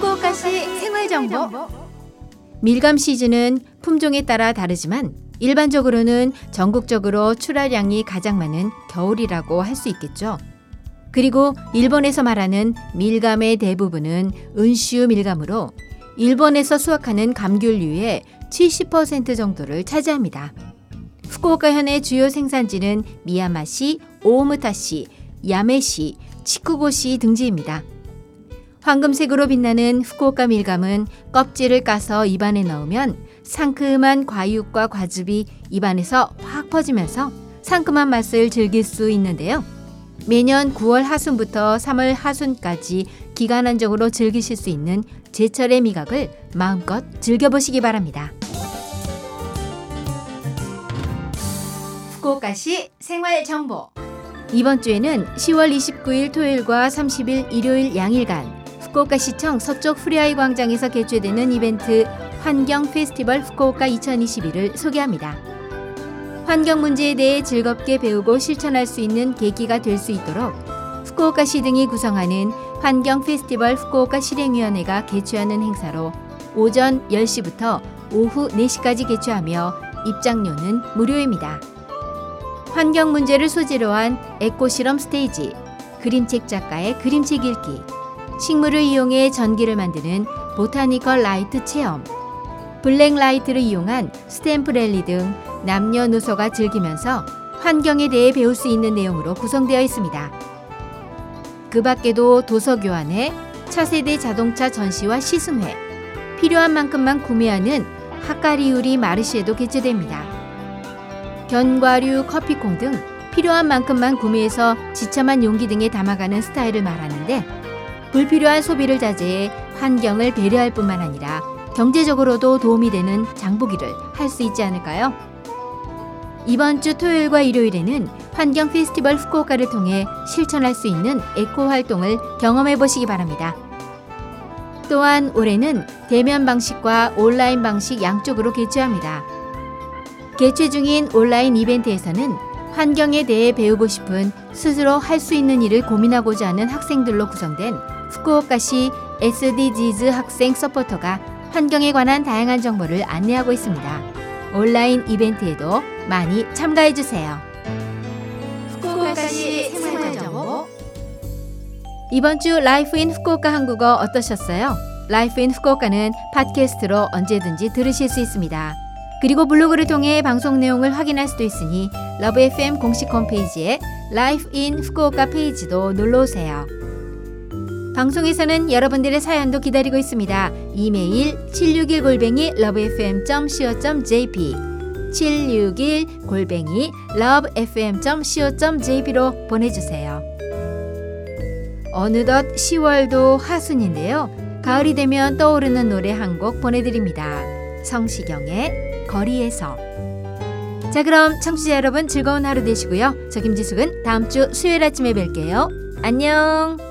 후쿠오카시 생활 정보 밀감 시즌은 품종에 따라 다르지만 일반적으로는 전국적으로 출하량이 가장 많은 겨울이라고 할 수 있겠죠. 그리고 일본에서 말하는 밀감의 대부분은 은슈 밀감으로 일본에서 수확하는 감귤류의 70% 정도를 차지합니다. 후쿠오카 현의 주요 생산지는 미야마시, 오오무타시, 야메시, 치쿠고시 등지입니다. 황금색으로 빛나는 후쿠오카 밀감은 껍질을 까서 입안에 넣으면 상큼한 과육과 과즙이 입안에서 확 퍼지면서 상큼한 맛을 즐길 수 있는데요. 매년 9월 하순부터 3월 하순까지 기간 한정으로 즐기실 수 있는 제철의 미각을 마음껏 즐겨보시기 바랍니다. 후쿠오카시 생활 정보 이번 주에는 10월 29일 토요일과 30일 일요일 양일간 후쿠오카시청 서쪽 후리아이 광장에서 개최되는 이벤트 환경 페스티벌 후쿠오카 2021을 소개합니다. 환경 문제에 대해 즐겁게 배우고 실천할 수 있는 계기가 될 수 있도록 후쿠오카시 등이 구성하는 환경 페스티벌 후쿠오카 실행위원회가 개최하는 행사로 오전 10시부터 오후 4시까지 개최하며 입장료는 무료입니다. 환경 문제를 소재로 한 에코 실험 스테이지, 그림책 작가의 그림책 읽기, 식물을 이용해 전기를 만드는 botanical light 체험, black light를 이용한 stamp rally 등 남녀노소가 즐기면서 환경에 대해 배울 수 있는 내용으로 구성되어 있습니다. 그 밖에도 도서 교환회, 차세대 자동차 전시와 시승회, 필요한 만큼만 구매하는 하카리우리 마르시에도 개최됩니다. 견과류, 커피콩 등 필요한 만큼만 구매해서 지참한 용기 등에 담아가는 스타일을 말하는데 불필요한 소비를 자제해 환경을 배려할 뿐만 아니라 경제적으로도 도움이 되는 장보기를 할 수 있지 않을까요? 이번 주 토요일과 일요일에는 환경 페스티벌 후쿠오카를 통해 실천할 수 있는 에코 활동을 경험해 보시기 바랍니다. 또한 올해는 대면 방식과 온라인 방식 양쪽으로 개최합니다. 개최 중인 온라인 이벤트에서는 환경에 대해 배우고 싶은 스스로 할 수 있는 일을 고민하고자 하는 학생들로 구성된 후쿠오카시 SDGs 학생 서포터가 환경에 관한 다양한 정보를 안내하고 있습니다. 온라인 이벤트에도 많이 참가해 주세요. 후쿠오카시 생활 정보 이번 주 Life in Fukuoka 한국어 어떠셨어요? Life in Fukuoka는 팟캐스트로 언제든지 들으실 수 있습니다. 그리고 블로그를 통해 방송 내용을 확인할 수도 있으니 Love FM 공식 홈페이지에 Life in Fukuoka 페이지도 놀러 오세요. 방송에서는 여러분들의 사연도 기다리고 있습니다. 이메일 761 골뱅이 lovefm.co.jp 761 골뱅이 lovefm.co.jp로 보내주세요. 어느덧 10월도 하순인데요. 가을이 되면 떠오르는 노래 한 곡 보내드립니다. 성시경의 거리에서. 자 그럼 청취자 여러분 즐거운 하루 되시고요. 저 김지숙은 다음 주 수요일 아침에 뵐게요. 안녕.